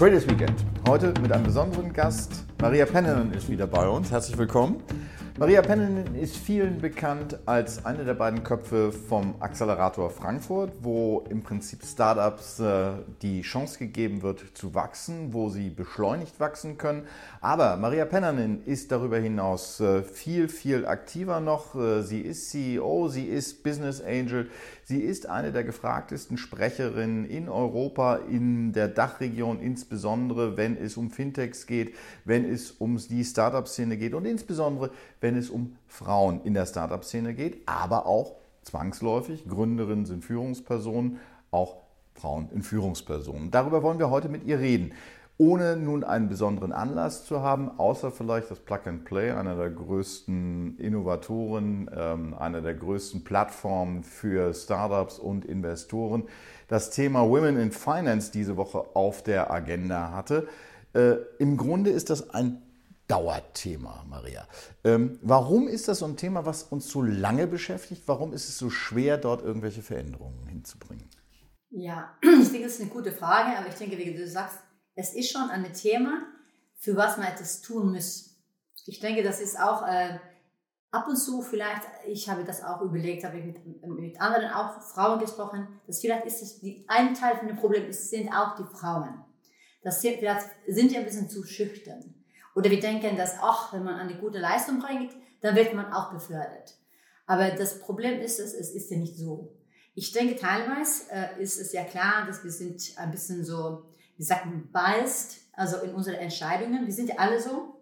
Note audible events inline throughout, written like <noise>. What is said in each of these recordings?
Traders Weekend. Heute mit einem besonderen Gast. Maria Pennenen ist wieder bei uns. Herzlich willkommen. Maria Pennenin ist vielen bekannt als eine der beiden Köpfe vom Accelerator Frankfurt, wo im Prinzip Startups äh, die Chance gegeben wird zu wachsen, wo sie beschleunigt wachsen können. Aber Maria Pennenin ist darüber hinaus äh, viel, viel aktiver noch. Äh, sie ist CEO, sie ist Business Angel, sie ist eine der gefragtesten Sprecherinnen in Europa, in der Dachregion insbesondere, wenn es um Fintechs geht, wenn es um die Startup-Szene geht und insbesondere, wenn es um Frauen in der Startup-Szene geht, aber auch zwangsläufig, Gründerinnen sind Führungspersonen, auch Frauen in Führungspersonen. Darüber wollen wir heute mit ihr reden. Ohne nun einen besonderen Anlass zu haben, außer vielleicht das Plug and Play, einer der größten Innovatoren, ähm, einer der größten Plattformen für Startups und Investoren, das Thema Women in Finance diese Woche auf der Agenda hatte. Äh, Im Grunde ist das ein Dauerthema, Maria. Ähm, warum ist das so ein Thema, was uns so lange beschäftigt? Warum ist es so schwer, dort irgendwelche Veränderungen hinzubringen? Ja, <clears throat> ich denke, das ist eine gute Frage, aber ich denke, wie du sagst, es ist schon ein Thema, für was man etwas tun muss. Ich denke, das ist auch äh, ab und zu vielleicht, ich habe das auch überlegt, habe ich mit, mit anderen auch Frauen gesprochen, dass vielleicht ist es, die, ein Teil von dem Problem ist, sind auch die Frauen. Das sind, vielleicht sind die ein bisschen zu schüchtern. Oder wir denken, dass, ach, wenn man eine gute Leistung bringt, dann wird man auch befördert. Aber das Problem ist, es, es ist ja nicht so. Ich denke, teilweise äh, ist es ja klar, dass wir sind ein bisschen so, wie sagt man, biased, also in unseren Entscheidungen. Wir sind ja alle so.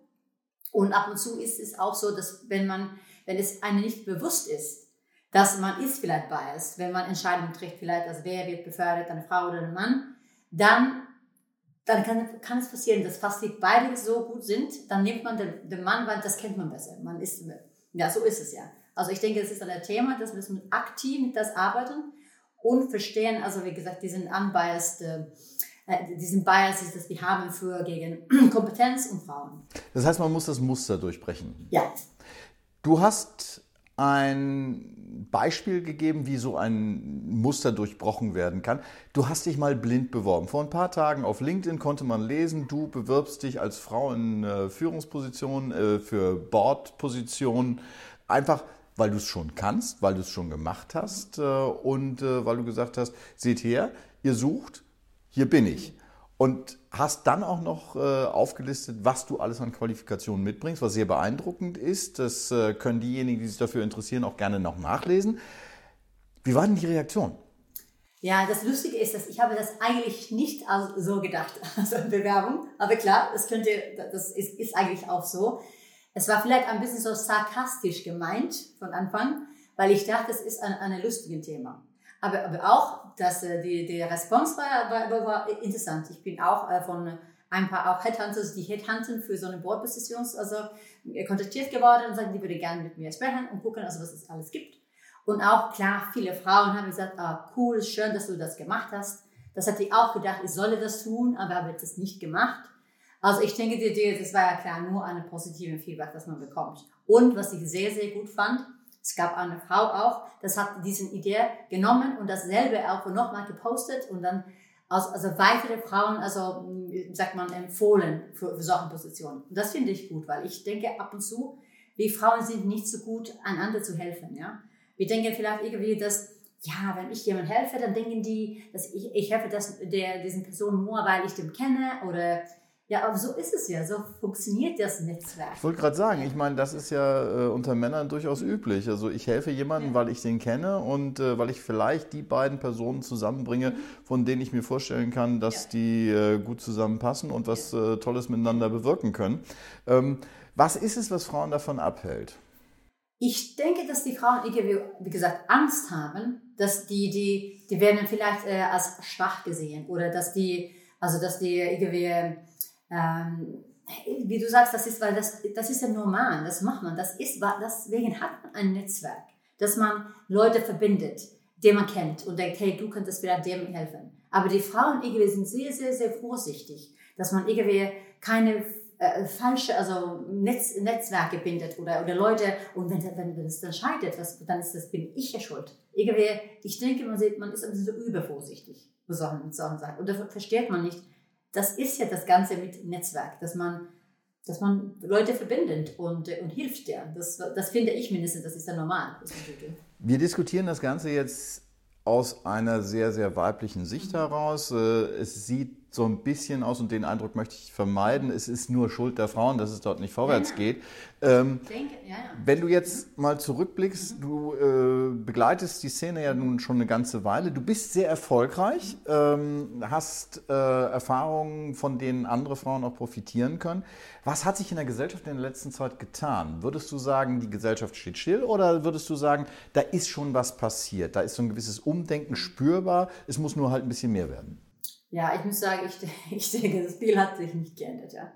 Und ab und zu ist es auch so, dass wenn man, wenn es einem nicht bewusst ist, dass man ist vielleicht biased, wenn man Entscheidungen trifft, vielleicht, also wer wird befördert, eine Frau oder ein Mann, dann dann kann, kann es passieren, dass fast die beide so gut sind, dann nimmt man den, den Mann, weil das kennt man besser. Man ist, ja, so ist es ja. Also ich denke, es ist ein Thema, dass wir aktiv mit das arbeiten und verstehen, also wie gesagt, diesen unbiased, äh, diesen Biases, das wir haben für gegen <clears throat> Kompetenz und Frauen. Das heißt, man muss das Muster durchbrechen. Ja. Du hast ein Beispiel gegeben, wie so ein Muster durchbrochen werden kann. Du hast dich mal blind beworben. Vor ein paar Tagen auf LinkedIn konnte man lesen, du bewirbst dich als Frau in äh, Führungspositionen, äh, für Bordpositionen, einfach weil du es schon kannst, weil du es schon gemacht hast äh, und weil du gesagt hast, seht her, ihr sucht, hier bin ich. Und hast dann auch noch äh, aufgelistet, was du alles an Qualifikationen mitbringst, was sehr beeindruckend ist. Das äh, können diejenigen, die sich dafür interessieren, auch gerne noch nachlesen. Wie war denn die Reaktion? Ja, das Lustige ist, dass ich habe das eigentlich nicht so gedacht, <laughs> also Bewerbung. Aber klar, das könnte, das ist, ist eigentlich auch so. Es war vielleicht ein bisschen so sarkastisch gemeint von Anfang, weil ich dachte, es ist ein, ein lustiges Thema. Aber, aber auch, dass äh, die, die Response war, war, war interessant. Ich bin auch äh, von ein paar auch Headhunters, die Headhunten für so eine Boardposition, also äh, kontaktiert geworden und sagen, die würde gerne mit mir sprechen und gucken, also was es alles gibt. Und auch klar, viele Frauen haben gesagt, ah, cool, schön, dass du das gemacht hast. Das hat die auch gedacht, ich solle das tun, aber habe das nicht gemacht. Also ich denke, das war ja klar nur eine positive Feedback, das man bekommt. Und was ich sehr, sehr gut fand, es gab eine Frau auch, das hat diese Idee genommen und dasselbe auch nochmal gepostet und dann also, also weitere Frauen, also sagt man, empfohlen für, für solche Positionen. Und das finde ich gut, weil ich denke ab und zu, wir Frauen sind nicht so gut, einander zu helfen. Ja? Wir denken vielleicht irgendwie, dass, ja, wenn ich jemandem helfe, dann denken die, dass ich, ich helfe das, der, diesen Personen nur, weil ich den kenne oder ja, aber so ist es ja, so funktioniert das Netzwerk. Ich wollte gerade sagen, ich meine, das ist ja äh, unter Männern durchaus üblich. Also ich helfe jemandem, ja. weil ich den kenne und äh, weil ich vielleicht die beiden Personen zusammenbringe, von denen ich mir vorstellen kann, dass ja. die äh, gut zusammenpassen und was ja. Äh, Tolles miteinander bewirken können. Ähm, was ist es, was Frauen davon abhält? Ich denke, dass die Frauen, wie gesagt, Angst haben, dass die, die, die werden vielleicht äh, als schwach gesehen oder dass die, also dass die irgendwie ähm, wie du sagst, das ist, weil das, das ist ja normal, das macht man, das ist, deswegen hat man ein Netzwerk, dass man Leute verbindet, die man kennt und denkt, hey, du könntest vielleicht dem helfen. Aber die Frauen irgendwie sind sehr, sehr, sehr vorsichtig, dass man irgendwie keine äh, falsche, also Netz, Netzwerke bindet oder, oder Leute, und wenn, wenn, wenn es dann scheitert, was, dann ist das, bin ich ja schuld. Irgendwie, ich denke, man, sieht, man ist ein bisschen so übervorsichtig mit solchen, mit. Und da versteht man nicht, das ist ja das Ganze mit Netzwerk, dass man, dass man Leute verbindet und, und hilft ja. Das, das finde ich mindestens, das ist dann normal. Wir diskutieren das Ganze jetzt aus einer sehr, sehr weiblichen Sicht heraus. Äh, es sieht so ein bisschen aus und den Eindruck möchte ich vermeiden, es ist nur Schuld der Frauen, dass es dort nicht vorwärts ja, geht. Ähm, denke, ja, ja. Wenn du jetzt mal zurückblickst, du äh, begleitest die Szene ja nun schon eine ganze Weile, du bist sehr erfolgreich, ähm, hast äh, Erfahrungen, von denen andere Frauen auch profitieren können. Was hat sich in der Gesellschaft in der letzten Zeit getan? Würdest du sagen, die Gesellschaft steht still oder würdest du sagen, da ist schon was passiert, da ist so ein gewisses Umdenken spürbar, es muss nur halt ein bisschen mehr werden? Ja, ich muss sagen, ich, <laughs> ich denke, das Spiel hat sich nicht geändert, ja.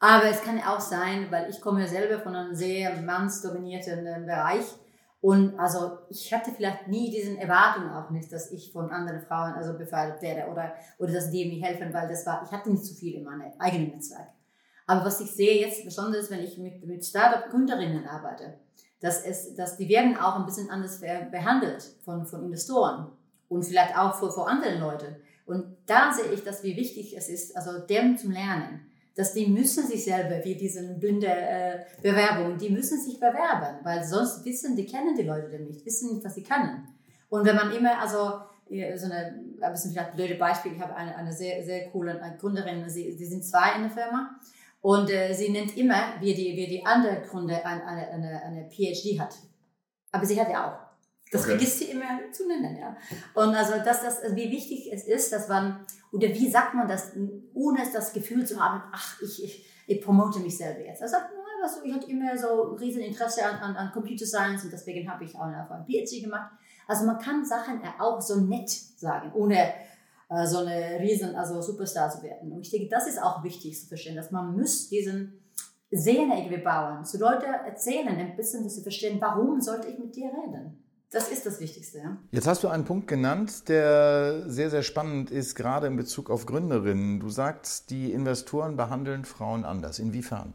Aber es kann auch sein, weil ich komme ja selber von einem sehr mannsdominierten äh, Bereich und also ich hatte vielleicht nie diesen Erwartungen auch nicht, dass ich von anderen Frauen also befördert werde oder, oder dass die mir helfen, weil das war, ich hatte nicht so viel in meinem eigenen Netzwerk. Aber was ich sehe jetzt, besonders wenn ich mit, mit Startup-Gründerinnen arbeite, dass, es, dass die werden auch ein bisschen anders behandelt von, von Investoren und vielleicht auch vor, vor anderen Leuten. Da sehe ich, dass wie wichtig es ist, also dem zum Lernen, dass die müssen sich selber, wie diese blinde äh, Bewerbung, die müssen sich bewerben, weil sonst wissen, die kennen die Leute nicht, wissen nicht, was sie können. Und wenn man immer, also so eine, ein bisschen vielleicht blöde Beispiel, ich habe eine, eine sehr, sehr coole Gründerin, sie, sie sind zwei in der Firma und äh, sie nennt immer, wie die, wie die andere Gründer eine, eine, eine PhD hat. Aber sie hat ja auch. Das okay. vergisst sie immer zu nennen, ja. Und also, dass das, also wie wichtig es ist, dass man, oder wie sagt man das, ohne das Gefühl zu haben, ach, ich, ich, ich promote mich selber jetzt. Er sagt, nein, also, ich hatte immer so riesen Interesse an, an, an Computer Science und deswegen habe ich auch eine PhD gemacht. Also man kann Sachen auch so nett sagen, ohne äh, so eine riesen, also Superstar zu werden. Und ich denke, das ist auch wichtig zu verstehen, dass man muss diesen Sehne irgendwie bauen, zu Leute erzählen, ein bisschen, dass sie verstehen, warum sollte ich mit dir reden? Das ist das Wichtigste. Ja. Jetzt hast du einen Punkt genannt, der sehr, sehr spannend ist, gerade in Bezug auf Gründerinnen. Du sagst, die Investoren behandeln Frauen anders. Inwiefern?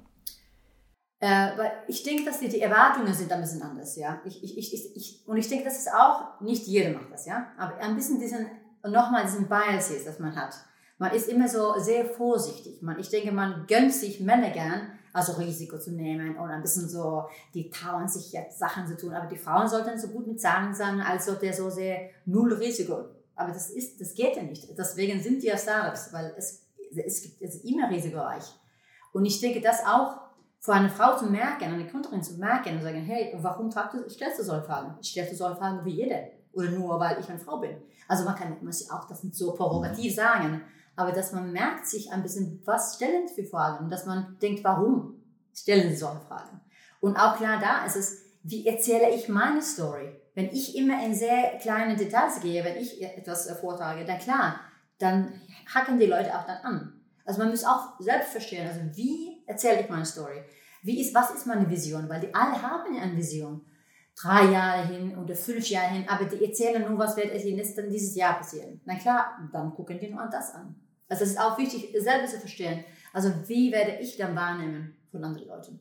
Äh, weil ich denke, dass die, die Erwartungen sind ein bisschen anders, ja. Ich, ich, ich, ich, und ich denke, das ist auch, nicht jeder macht das, ja. Aber ein bisschen diesen, nochmal diesen Bias ist, das man hat. Man ist immer so sehr vorsichtig. Man, ich denke, man gönnt sich Männer gern, also Risiko zu nehmen und ein bisschen so, die trauen sich jetzt Sachen zu tun. Aber die Frauen sollten so gut mit Zahlen sein, als ob der so sehr null Risiko. Aber das ist, das geht ja nicht. Deswegen sind die ja Startups, weil es, es gibt, es ist immer risikoreich. Und ich denke, das auch für eine Frau zu merken, eine Kunderin zu merken und sagen, hey, warum du, stellst du solche Fragen? Stellst du solche Fragen wie jeder? Oder nur, weil ich eine Frau bin? Also man kann muss auch das nicht so provokativ sagen, aber dass man merkt sich ein bisschen, was stellen sie für Fragen und dass man denkt, warum stellen sie solche Fragen. Und auch klar da ist es, wie erzähle ich meine Story? Wenn ich immer in sehr kleine Details gehe, wenn ich etwas vortrage, dann klar, dann hacken die Leute auch dann an. Also man muss auch selbst verstehen, also wie erzähle ich meine Story? Wie ist, was ist meine Vision? Weil die alle haben ja eine Vision. Drei Jahre hin oder fünf Jahre hin, aber die erzählen nur, was wird dieses Jahr passieren. Na klar, dann gucken die nur das an. Also es ist auch wichtig, selber zu verstehen. Also wie werde ich dann wahrnehmen von anderen Leuten?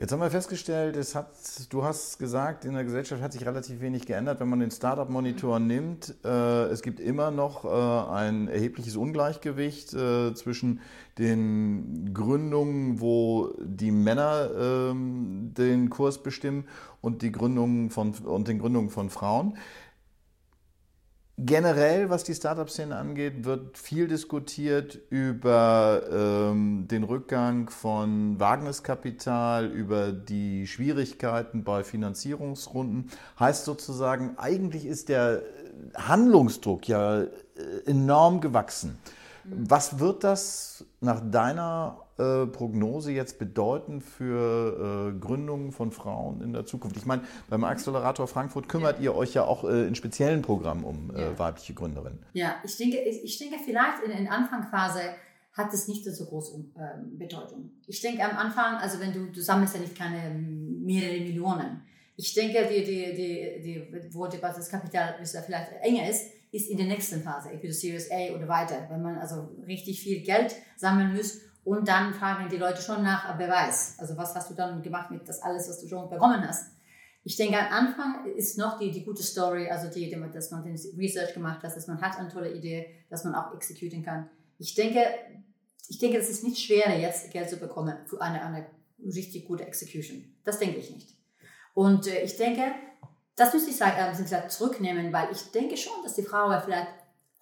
Jetzt haben wir festgestellt, es hat, du hast gesagt, in der Gesellschaft hat sich relativ wenig geändert. Wenn man den Startup-Monitor nimmt, äh, es gibt immer noch äh, ein erhebliches Ungleichgewicht äh, zwischen den Gründungen, wo die Männer ähm, den Kurs bestimmen und, die Gründungen von, und den Gründungen von Frauen. Generell, was die Startup-Szene angeht, wird viel diskutiert über ähm, den Rückgang von Wagniskapital, über die Schwierigkeiten bei Finanzierungsrunden. Heißt sozusagen, eigentlich ist der Handlungsdruck ja äh, enorm gewachsen. Was wird das nach deiner äh, Prognose jetzt bedeuten für äh, Gründungen von Frauen in der Zukunft? Ich meine, beim Accelerator Frankfurt kümmert ja. ihr euch ja auch äh, in speziellen Programmen um äh, ja. weibliche Gründerinnen. Ja, ich denke, ich denke vielleicht in der Anfangsphase hat es nicht so große ähm, Bedeutung. Ich denke am Anfang, also wenn du, du sammelst ja nicht keine mehrere Millionen. Ich denke, die, die, die, die, wo das Kapital vielleicht enger ist, ist in der nächsten Phase, entweder Series A oder weiter, wenn man also richtig viel Geld sammeln muss und dann fragen die Leute schon nach Beweis. Also was hast du dann gemacht mit das alles, was du schon bekommen hast? Ich denke, am Anfang ist noch die, die gute Story, also die, dass man den Research gemacht hat, dass man hat eine tolle Idee, dass man auch exekutieren kann. Ich denke, ich denke, es ist nicht schwer, jetzt Geld zu bekommen für eine, eine richtig gute Execution. Das denke ich nicht. Und äh, ich denke, das müsste ich sagen, ein bisschen zurücknehmen, weil ich denke schon, dass die Frauen vielleicht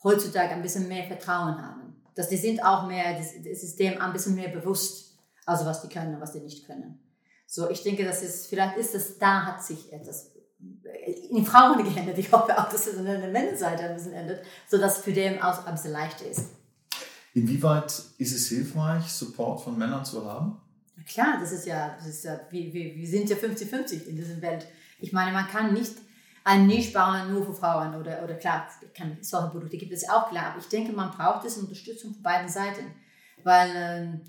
heutzutage ein bisschen mehr Vertrauen haben. Dass die sind auch mehr, das, das System ein bisschen mehr bewusst, also was die können und was die nicht können. So, ich denke, das ist, vielleicht ist es, da hat sich etwas in Frauen <laughs> geändert. Ich hoffe auch, dass es an der Männerseite ein bisschen ändert, sodass es für den auch ein bisschen leichter ist. Inwieweit ist es hilfreich, Support von Männern zu haben? Klar, das ist ja, das ist ja wir, wir, wir sind ja 50-50 in dieser Welt. Ich meine, man kann nicht ein Niche bauen nur für Frauen oder, oder klar, kann, solche Produkte gibt es auch klar, aber ich denke, man braucht diese Unterstützung von beiden Seiten. Weil, ähm,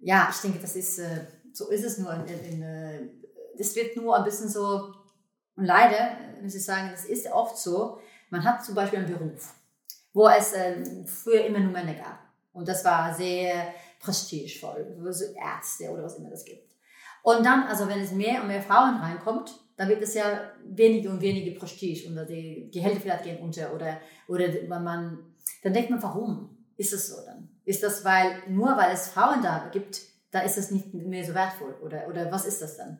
ja, ich denke, das ist, äh, so ist es nur. In, in, in, äh, das wird nur ein bisschen so und leider, äh, muss ich sagen, das ist oft so, man hat zum Beispiel einen Beruf, wo es ähm, früher immer nur Männer gab. Und das war sehr prestigevoll, so Ärzte oder was immer das gibt. Und dann, also wenn es mehr und mehr Frauen reinkommt, dann wird es ja weniger und weniger Prestige und die Gehälter vielleicht gehen unter oder, oder man, dann denkt man, warum ist es so dann? Ist das, weil, nur weil es Frauen da gibt, da ist es nicht mehr so wertvoll oder, oder was ist das dann?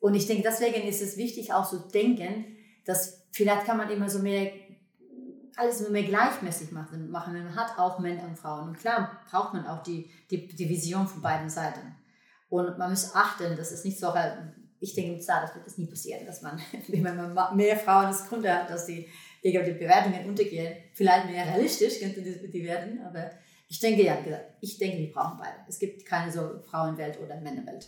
Und ich denke, deswegen ist es wichtig auch zu denken, dass vielleicht kann man immer so mehr, alles nur mehr gleichmäßig machen. machen. Man hat auch Männer und Frauen. Und klar braucht man auch die, die, die Vision von beiden Seiten. Und man muss achten, dass es nicht so, ich denke, mit Startups wird das nie passieren, dass man, <laughs> wenn man mehr Frauen als Kunde hat, dass die, die Bewertungen untergehen. Vielleicht mehr realistisch könnte die, die werden, aber ich denke, ja, ich denke, wir brauchen beide. Es gibt keine so Frauenwelt oder Männerwelt.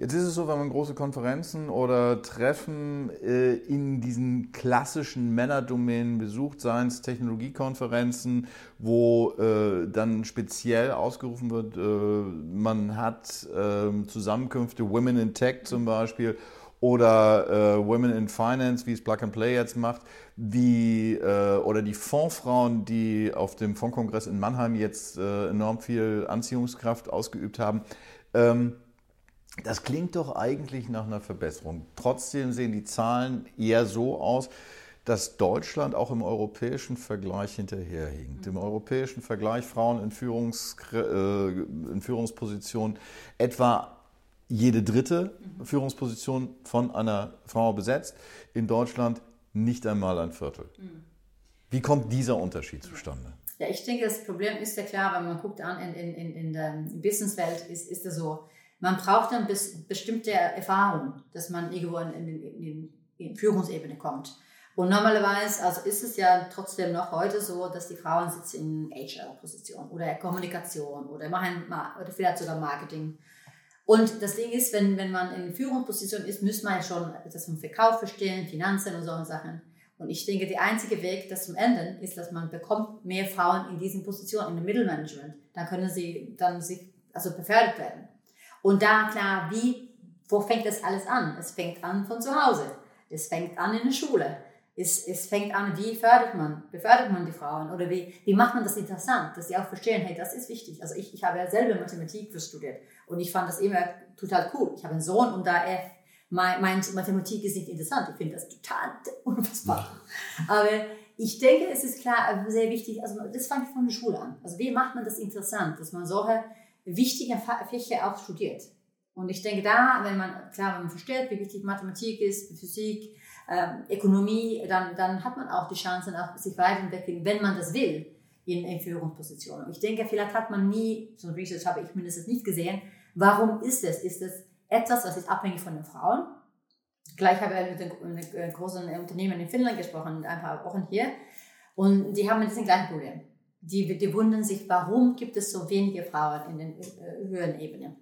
Jetzt ist es so, wenn man große Konferenzen oder Treffen äh, in diesen klassischen Männerdomänen besucht, seien es Technologiekonferenzen, wo äh, dann speziell ausgerufen wird, äh, man hat ähm, Zusammenkünfte Women in Tech zum Beispiel oder äh, Women in Finance, wie es Plug and Play jetzt macht, wie, äh, oder die Fondsfrauen, die auf dem Fondskongress in Mannheim jetzt äh, enorm viel Anziehungskraft ausgeübt haben. Ähm, das klingt doch eigentlich nach einer Verbesserung. Trotzdem sehen die Zahlen eher so aus, dass Deutschland auch im europäischen Vergleich hinterherhinkt. Im europäischen Vergleich Frauen in, Führungs, äh, in Führungspositionen etwa jede dritte Führungsposition von einer Frau besetzt. In Deutschland nicht einmal ein Viertel. Wie kommt dieser Unterschied zustande? Ja, ich denke, das Problem ist ja klar, wenn man guckt an in, in, in der Businesswelt, ist, ist es so, man braucht dann bis, bestimmte Erfahrung, dass man irgendwo in, in, in, in Führungsebene kommt. Und normalerweise, also ist es ja trotzdem noch heute so, dass die Frauen sitzen in HR-Position oder Kommunikation oder machen oder vielleicht sogar Marketing. Und das Ding ist, wenn, wenn man in Führungsposition ist, muss man ja schon das vom Verkauf verstehen, Finanzen und solche Sachen. Und ich denke, der einzige Weg, das zum Enden, ist, dass man bekommt mehr Frauen in diesen Positionen, in dem Mittelmanagement. Dann können sie dann sich also befördert werden. Und da klar, wie, wo fängt das alles an? Es fängt an von zu Hause. Es fängt an in der Schule. Es, es fängt an, wie fördert man, befördert man die Frauen oder wie, wie macht man das interessant, dass sie auch verstehen, hey, das ist wichtig. Also ich, ich habe ja selber Mathematik studiert und ich fand das immer total cool. Ich habe einen Sohn und da er meint, Mathematik ist nicht interessant, ich finde das total unfassbar. Aber ich denke, es ist klar sehr wichtig, also das fängt von der Schule an. Also wie macht man das interessant, dass man solche wichtige Fächer auch studiert. Und ich denke da, wenn man, klar, wenn man versteht, wie wichtig Mathematik ist, Physik, ähm, Ökonomie, dann, dann hat man auch die Chance, auch sich weiterentwickeln, wenn man das will, in, in Führungspositionen. Und ich denke, vielleicht hat man nie, so ein Research habe ich mindestens nicht gesehen, warum ist es? Ist es etwas, was ist abhängig von den Frauen? Gleich habe ich mit einem großen Unternehmen in Finnland gesprochen, ein paar Wochen hier, und die haben das gleiche Problem die, die wundern sich, warum gibt es so wenige Frauen in den äh, höheren Ebenen.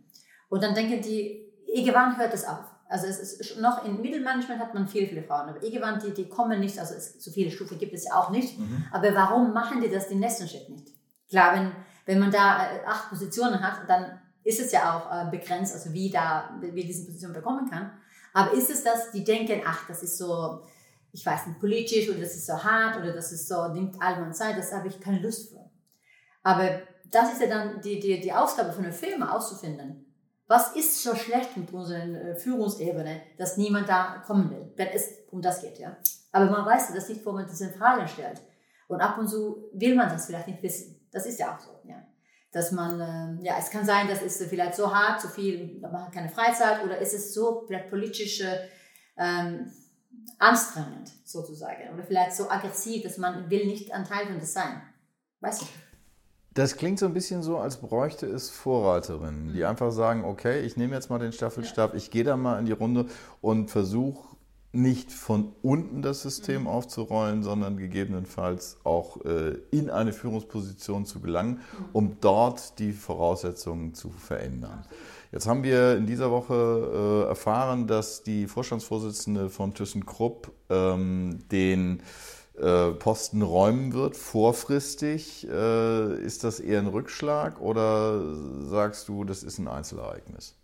Und dann denken die, irgendwann hört es auf. Also es ist noch im Mittelmanagement hat man viele, viele Frauen, aber irgendwann, die, die kommen nicht, also es, so viele Stufen gibt es ja auch nicht. Mhm. Aber warum machen die das den nächsten Schritt nicht? Klar, wenn, wenn man da äh, acht Positionen hat, dann ist es ja auch äh, begrenzt, also wie da, wie diese Position bekommen kann. Aber ist es das, die denken, ach, das ist so, ich weiß nicht, politisch oder das ist so hart oder das ist so, nimmt allgemein Zeit, das habe ich keine Lust für. Aber das ist ja dann die, die, die Aufgabe von einer Firma auszufinden. Was ist so schlecht mit unserer äh, Führungsebene, dass niemand da kommen will, wenn es um das geht, ja? Aber man weiß das nicht, wo man diese Fragen stellt. Und ab und zu will man das vielleicht nicht wissen. Das ist ja auch so, ja. dass man, äh, ja, es kann sein, dass es vielleicht so hart, so viel, man hat keine Freizeit oder ist es so vielleicht politisch ähm, anstrengend sozusagen oder vielleicht so aggressiv, dass man will nicht ein Teil von das sein. Weiß ich. Das klingt so ein bisschen so, als bräuchte es Vorreiterinnen, die mhm. einfach sagen, okay, ich nehme jetzt mal den Staffelstab, ich gehe da mal in die Runde und versuche nicht von unten das System mhm. aufzurollen, sondern gegebenenfalls auch äh, in eine Führungsposition zu gelangen, mhm. um dort die Voraussetzungen zu verändern. Jetzt haben wir in dieser Woche äh, erfahren, dass die Vorstandsvorsitzende von ThyssenKrupp ähm, den äh, Posten räumen wird, vorfristig. Äh, ist das eher ein Rückschlag oder sagst du, das ist ein Einzelereignis?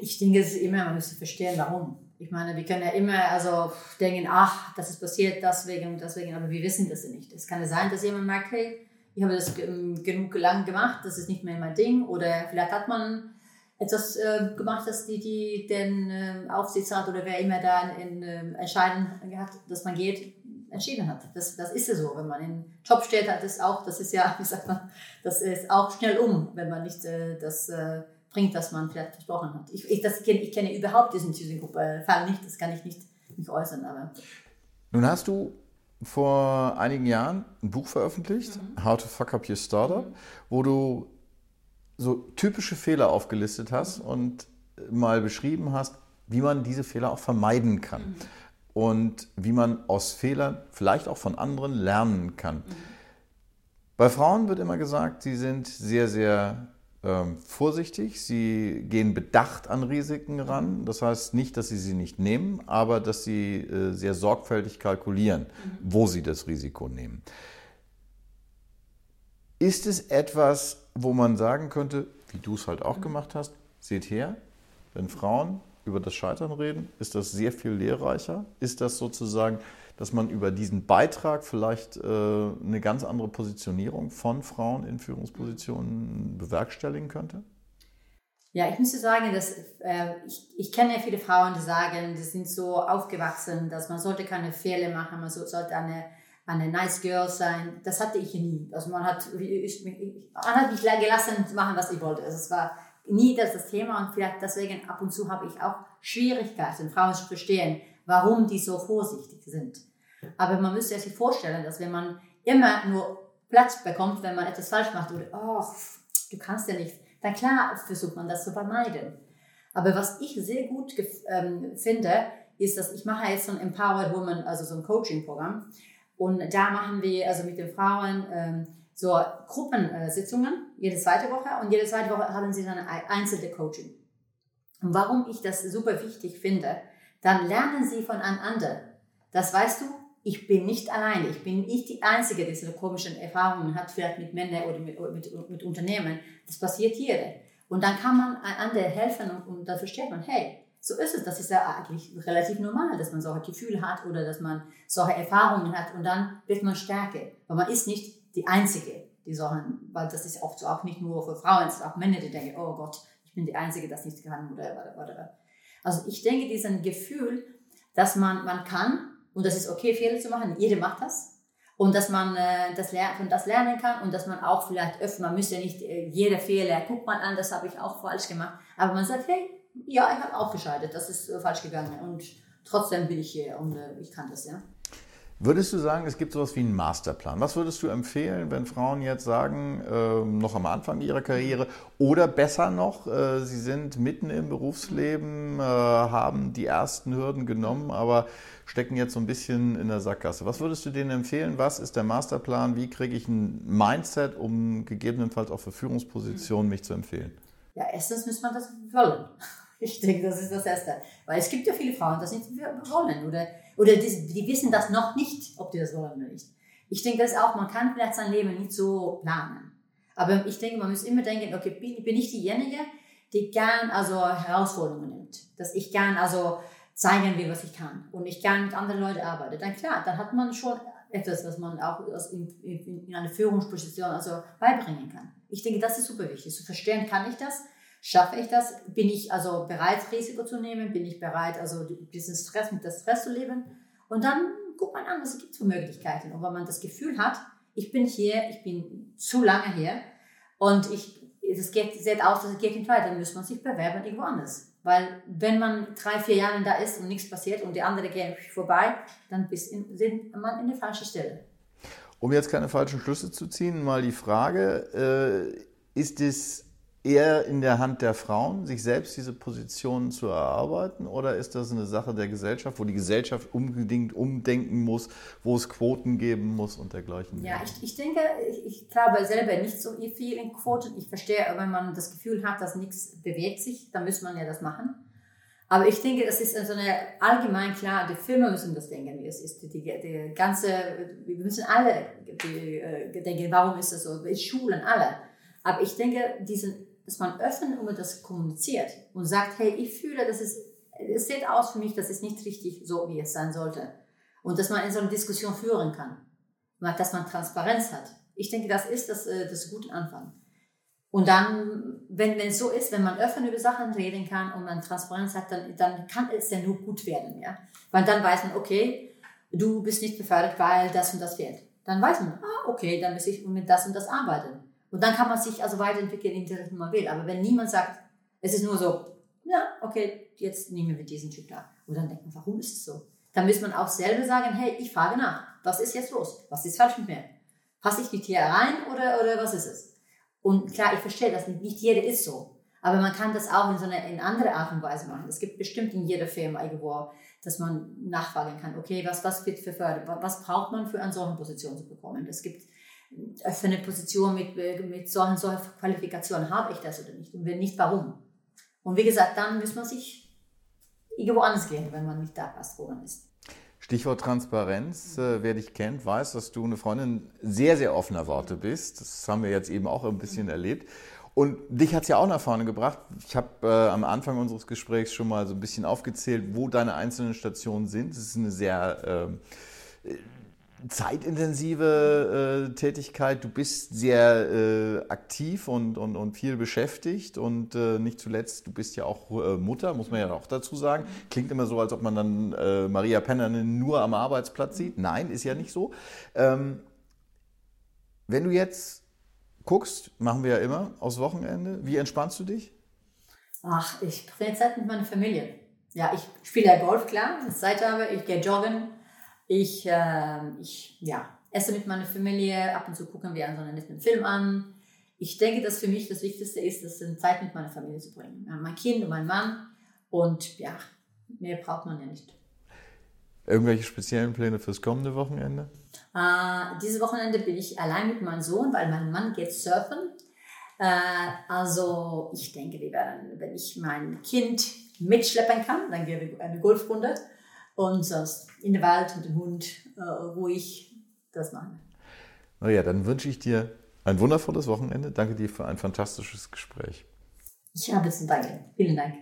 Ich denke, es ist immer, man müsste verstehen, warum. Ich meine, wir können ja immer also denken, ach, das ist passiert deswegen und deswegen, aber wir wissen das ja nicht. Es kann ja sein, dass jemand merkt, hey, ich habe das genug lang gemacht, das ist nicht mehr mein Ding. Oder vielleicht hat man etwas äh, gemacht, dass die, die den äh, Aufsichtsrat oder wer immer da in, äh, entscheiden hat, dass man geht, entschieden hat. Das, das ist ja so. Wenn man in Job steht, hat es auch, das ist ja, <laughs> wie sagt man, das ist auch schnell um, wenn man nicht äh, das äh, bringt, was man vielleicht versprochen hat. Ich, ich, das kenn, ich kenne überhaupt diesen ThyssenKrupp-Fall nicht, das kann ich nicht, nicht äußern. Aber. Nun hast du vor einigen Jahren ein Buch veröffentlicht, mhm. How to Fuck Up Your Startup, wo du so typische Fehler aufgelistet hast und mal beschrieben hast, wie man diese Fehler auch vermeiden kann. Mhm. Und wie man aus Fehlern, vielleicht auch von anderen, lernen kann. Mhm. Bei Frauen wird immer gesagt, sie sind sehr, sehr ähm, vorsichtig, sie gehen bedacht an Risiken ran. Das heißt nicht, dass sie sie nicht nehmen, aber dass sie äh, sehr sorgfältig kalkulieren, mhm. wo sie das Risiko nehmen. Ist es etwas, wo man sagen könnte, wie du es halt auch gemacht hast, seht her, wenn Frauen über das Scheitern reden, ist das sehr viel lehrreicher? Ist das sozusagen dass man über diesen Beitrag vielleicht äh, eine ganz andere Positionierung von Frauen in Führungspositionen bewerkstelligen könnte? Ja, ich müsste sagen, dass äh, ich, ich kenne viele Frauen, die sagen, die sind so aufgewachsen, dass man sollte keine Fehler machen, man so, sollte eine eine nice girl sein. Das hatte ich nie. Also man hat, ich, man hat mich gelassen zu machen, was ich wollte. Also es war nie das, das Thema und vielleicht deswegen ab und zu habe ich auch Schwierigkeiten, Frauen zu verstehen, warum die so vorsichtig sind. Aber man müsste sich vorstellen, dass wenn man immer nur Platz bekommt, wenn man etwas falsch macht oder, oh, du kannst ja nicht, dann klar versucht man das zu vermeiden. Aber was ich sehr gut ähm, finde, ist, dass ich mache jetzt so ein Empowered Woman, also so ein Coaching-Programm. Und da machen wir also mit den Frauen ähm, so Gruppensitzungen jede zweite Woche und jede zweite Woche haben sie dann ein einzelne Coaching. Und warum ich das super wichtig finde, dann lernen sie voneinander. Das weißt du, ich bin nicht alleine, ich bin nicht die Einzige, die diese komischen Erfahrungen hat, vielleicht mit Männern oder mit, mit, mit Unternehmen. Das passiert hier. Und dann kann man einander helfen und, und versteht man, hey, so ist es. Das ist ja eigentlich relativ normal, dass man solche Gefühle hat oder dass man solche Erfahrungen hat und dann wird man stärker. Weil man ist nicht die Einzige, die solchen, weil das ist oft so auch nicht nur für Frauen, es sind auch Männer, die denken, oh Gott, ich bin die Einzige, das nicht kann oder, oder. Also ich denke, diesen Gefühl, dass man, man kann und das ist okay, Fehler zu machen. Jeder macht das. Und dass man äh, das, von das lernen kann und dass man auch vielleicht öfter, man müsste ja nicht äh, jede Fehler, guckt man an, das habe ich auch falsch gemacht. Aber man sagt, hey, ja, ich habe auch gescheitert, das ist äh, falsch gegangen und trotzdem bin ich hier und äh, ich kann das, ja. Würdest du sagen, es gibt sowas wie einen Masterplan? Was würdest du empfehlen, wenn Frauen jetzt sagen, äh, noch am Anfang ihrer Karriere oder besser noch, äh, sie sind mitten im Berufsleben, äh, haben die ersten Hürden genommen, aber stecken jetzt so ein bisschen in der Sackgasse. Was würdest du denen empfehlen? Was ist der Masterplan? Wie kriege ich ein Mindset, um gegebenenfalls auch für Führungspositionen mich zu empfehlen? Ja, erstens muss man das wollen. Ich denke, das ist das Erste. Weil es gibt ja viele Frauen, die das nicht wollen oder, oder die, die wissen das noch nicht, ob die das wollen oder nicht. Ich denke das auch, man kann vielleicht sein Leben nicht so planen. Aber ich denke, man muss immer denken, okay, bin, bin ich diejenige, die gern also Herausforderungen nimmt. Dass ich gern also zeigen will, was ich kann und ich gern mit anderen Leuten arbeite. Dann klar, dann hat man schon etwas, was man auch in, in, in eine Führungsposition also beibringen kann. Ich denke, das ist super wichtig. Zu verstehen, kann ich das? Schaffe ich das? Bin ich also bereit, Risiko zu nehmen? Bin ich bereit, also diesen Stress mit dem Stress zu leben? Und dann guckt man an, was es gibt für Möglichkeiten. Und wenn man das Gefühl hat, ich bin hier, ich bin zu lange hier Und ich, es geht, sieht aus, dass es geht nicht weiter, dann muss man sich bewerben irgendwo anders. Weil wenn man drei, vier Jahre da ist und nichts passiert und die anderen gehen vorbei, dann in, sind man in der falschen Stelle. Um jetzt keine falschen Schlüsse zu ziehen, mal die Frage, äh, ist es eher in der Hand der Frauen, sich selbst diese Positionen zu erarbeiten? Oder ist das eine Sache der Gesellschaft, wo die Gesellschaft unbedingt umdenken muss, wo es Quoten geben muss und dergleichen? Ja, ich, ich denke, ich, ich glaube selber nicht so viel in Quoten. Ich verstehe, wenn man das Gefühl hat, dass nichts bewegt sich, dann muss man ja das machen. Aber ich denke, das ist so eine allgemein klar, die Firmen müssen das denken, es ist. Die, die, die ganze, wir müssen alle die, äh, denken, warum ist das so? Schulen, alle. Aber ich denke, diesen dass man öffnet und das kommuniziert und sagt, hey, ich fühle, dass es, es sieht aus für mich, das ist nicht richtig so, wie es sein sollte. Und dass man in so eine Diskussion führen kann. Dass man Transparenz hat. Ich denke, das ist das, äh, das gute Anfang. Und dann, wenn, wenn es so ist, wenn man öffnen über Sachen reden kann und man Transparenz hat, dann, dann kann es ja nur gut werden, ja. Weil dann weiß man, okay, du bist nicht befördert, weil das und das fehlt. Dann weiß man, ah, okay, dann muss ich mit das und das arbeiten. Und dann kann man sich also weiterentwickeln in die Richtung man will. Aber wenn niemand sagt, es ist nur so, ja, okay, jetzt nehmen wir diesen Typ da. Und dann denkt man, warum ist es so? Dann muss man auch selber sagen, hey, ich frage nach. Was ist jetzt los? Was ist falsch mit mir? Passe ich nicht hier rein oder, oder was ist es? Und klar, ich verstehe das nicht. Nicht jeder ist so. Aber man kann das auch in so eine in andere Art und Weise machen. Es gibt bestimmt in jeder Firma irgendwo, dass man nachfragen kann, okay, was, was wird für Förder, was braucht man für eine solche Position zu bekommen? Es gibt für eine Position mit, mit solchen, solchen Qualifikationen habe ich das oder nicht? Und wenn nicht, warum? Und wie gesagt, dann muss man sich irgendwo anders gehen, wenn man nicht da passt, wo man ist. Stichwort Transparenz. Äh, wer dich kennt, weiß, dass du eine Freundin sehr, sehr offener Worte bist. Das haben wir jetzt eben auch ein bisschen erlebt. Und dich hat es ja auch nach vorne gebracht. Ich habe äh, am Anfang unseres Gesprächs schon mal so ein bisschen aufgezählt, wo deine einzelnen Stationen sind. Es ist eine sehr äh, zeitintensive äh, Tätigkeit. Du bist sehr äh, aktiv und, und, und viel beschäftigt und äh, nicht zuletzt, du bist ja auch äh, Mutter, muss man ja auch dazu sagen. Klingt immer so, als ob man dann äh, Maria Pennernen nur am Arbeitsplatz sieht. Nein, ist ja nicht so. Ähm, wenn du jetzt guckst, machen wir ja immer aus Wochenende, wie entspannst du dich? Ach, ich verbringe Zeit mit meiner Familie. Ja, ich spiele ja Golf, klar, ich Zeit habe, ich gehe joggen ich, äh, ich ja, esse mit meiner Familie, ab und zu gucken wir so einen netten Film an. Ich denke, dass für mich das Wichtigste ist, das in Zeit mit meiner Familie zu bringen. Mein Kind und mein Mann. Und ja, mehr braucht man ja nicht. Irgendwelche speziellen Pläne fürs kommende Wochenende? Äh, dieses Wochenende bin ich allein mit meinem Sohn, weil mein Mann geht surfen. Äh, also ich denke, wir werden, wenn ich mein Kind mitschleppen kann, dann gehen wir eine Golfrunde und sonst in den Wald mit dem Hund äh, ruhig das machen. Maria, dann wünsche ich dir ein wundervolles Wochenende. Danke dir für ein fantastisches Gespräch. Ich habe zu danken. Vielen Dank.